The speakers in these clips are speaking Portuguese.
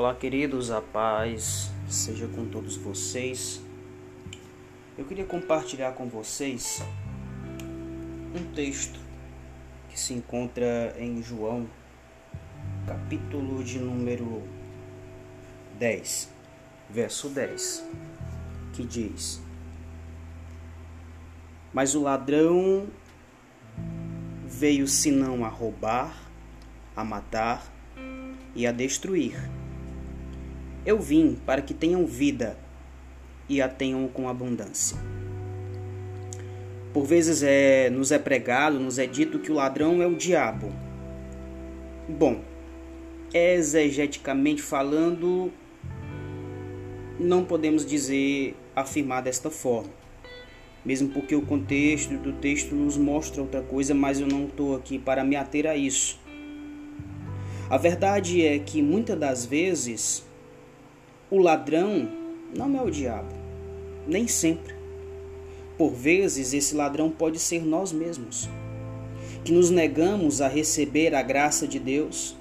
Olá, queridos, a paz seja com todos vocês. Eu queria compartilhar com vocês um texto que se encontra em João, capítulo de número 10, verso 10, que diz: Mas o ladrão veio senão a roubar, a matar e a destruir. Eu vim para que tenham vida e a tenham com abundância. Por vezes é, nos é pregado, nos é dito que o ladrão é o diabo. Bom, exegeticamente falando, não podemos dizer, afirmar desta forma. Mesmo porque o contexto do texto nos mostra outra coisa, mas eu não estou aqui para me ater a isso. A verdade é que muitas das vezes o ladrão não é o diabo, nem sempre. Por vezes, esse ladrão pode ser nós mesmos, que nos negamos a receber a graça de Deus.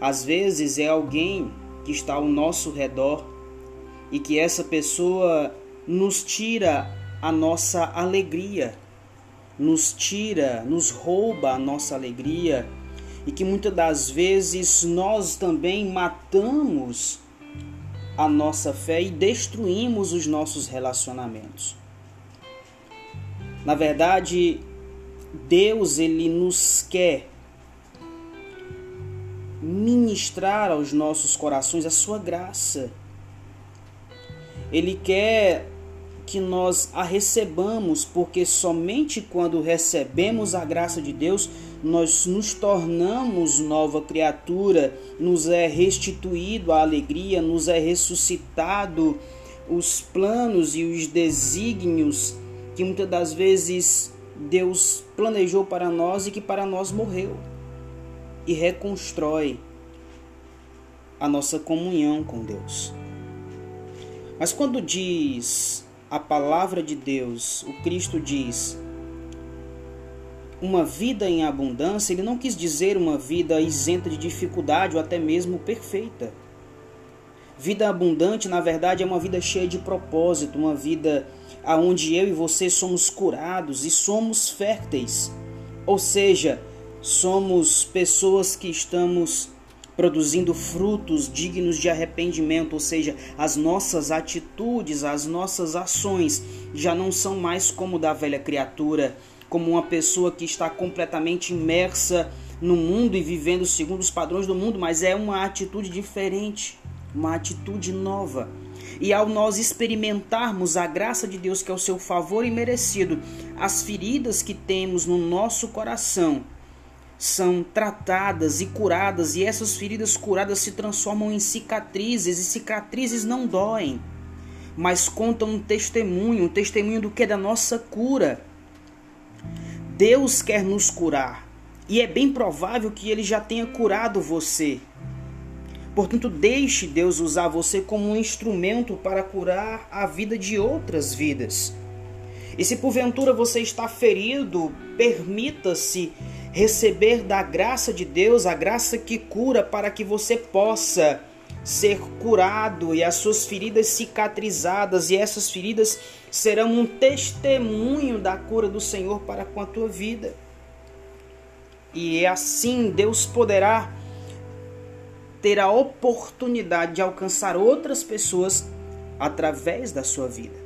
Às vezes, é alguém que está ao nosso redor e que essa pessoa nos tira a nossa alegria, nos tira, nos rouba a nossa alegria e que muitas das vezes nós também matamos a nossa fé e destruímos os nossos relacionamentos. Na verdade, Deus ele nos quer ministrar aos nossos corações a sua graça. Ele quer que nós a recebamos, porque somente quando recebemos a graça de Deus nós nos tornamos nova criatura, nos é restituído a alegria, nos é ressuscitado os planos e os desígnios que muitas das vezes Deus planejou para nós e que para nós morreu e reconstrói a nossa comunhão com Deus. Mas quando diz a palavra de Deus, o Cristo diz: uma vida em abundância, ele não quis dizer uma vida isenta de dificuldade ou até mesmo perfeita. Vida abundante, na verdade, é uma vida cheia de propósito, uma vida aonde eu e você somos curados e somos férteis. Ou seja, somos pessoas que estamos produzindo frutos dignos de arrependimento, ou seja, as nossas atitudes, as nossas ações já não são mais como da velha criatura como uma pessoa que está completamente imersa no mundo e vivendo segundo os padrões do mundo, mas é uma atitude diferente, uma atitude nova. E ao nós experimentarmos a graça de Deus, que é o seu favor imerecido, as feridas que temos no nosso coração são tratadas e curadas, e essas feridas curadas se transformam em cicatrizes, e cicatrizes não doem, mas contam um testemunho, um testemunho do que é da nossa cura Deus quer nos curar e é bem provável que ele já tenha curado você. Portanto, deixe Deus usar você como um instrumento para curar a vida de outras vidas. E se porventura você está ferido, permita-se receber da graça de Deus, a graça que cura, para que você possa ser curado e as suas feridas cicatrizadas, e essas feridas serão um testemunho da cura do Senhor para com a tua vida. E assim Deus poderá ter a oportunidade de alcançar outras pessoas através da sua vida.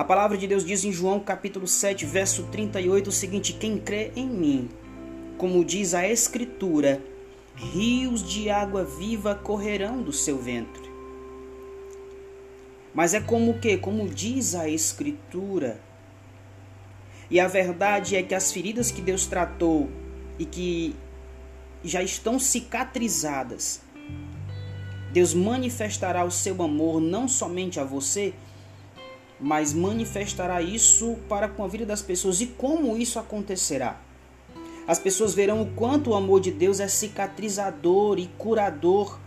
A palavra de Deus diz em João capítulo 7, verso 38 o seguinte: Quem crê em mim, como diz a Escritura, rios de água viva correrão do seu ventre. Mas é como que, como diz a escritura. E a verdade é que as feridas que Deus tratou e que já estão cicatrizadas, Deus manifestará o seu amor não somente a você, mas manifestará isso para com a vida das pessoas. E como isso acontecerá? As pessoas verão o quanto o amor de Deus é cicatrizador e curador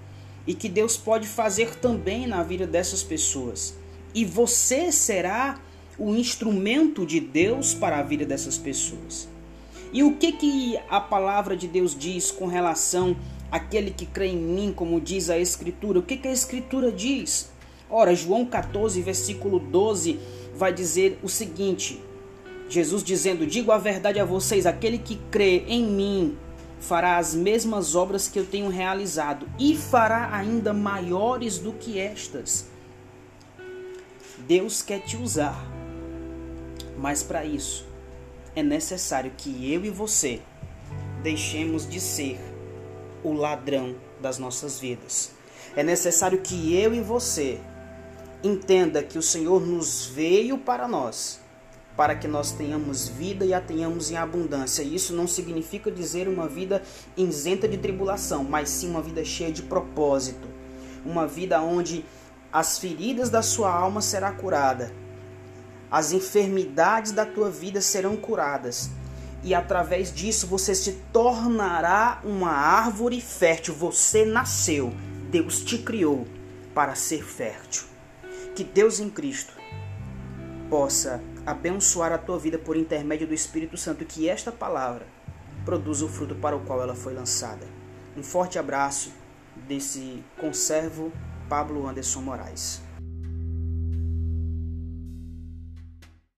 e que Deus pode fazer também na vida dessas pessoas. E você será o instrumento de Deus para a vida dessas pessoas. E o que que a palavra de Deus diz com relação aquele que crê em mim, como diz a Escritura. O que, que a Escritura diz? Ora, João 14, versículo 12, vai dizer o seguinte: Jesus dizendo: Digo a verdade a vocês, aquele que crê em mim fará as mesmas obras que eu tenho realizado e fará ainda maiores do que estas. Deus quer te usar, mas para isso é necessário que eu e você deixemos de ser o ladrão das nossas vidas. É necessário que eu e você entenda que o Senhor nos veio para nós, para que nós tenhamos vida e a tenhamos em abundância. Isso não significa dizer uma vida isenta de tribulação, mas sim uma vida cheia de propósito, uma vida onde as feridas da sua alma será curada, as enfermidades da tua vida serão curadas e através disso você se tornará uma árvore fértil. Você nasceu, Deus te criou para ser fértil. Que Deus em Cristo possa abençoar a tua vida por intermédio do Espírito Santo, que esta palavra produza o fruto para o qual ela foi lançada. Um forte abraço desse conservo Pablo Anderson Moraes.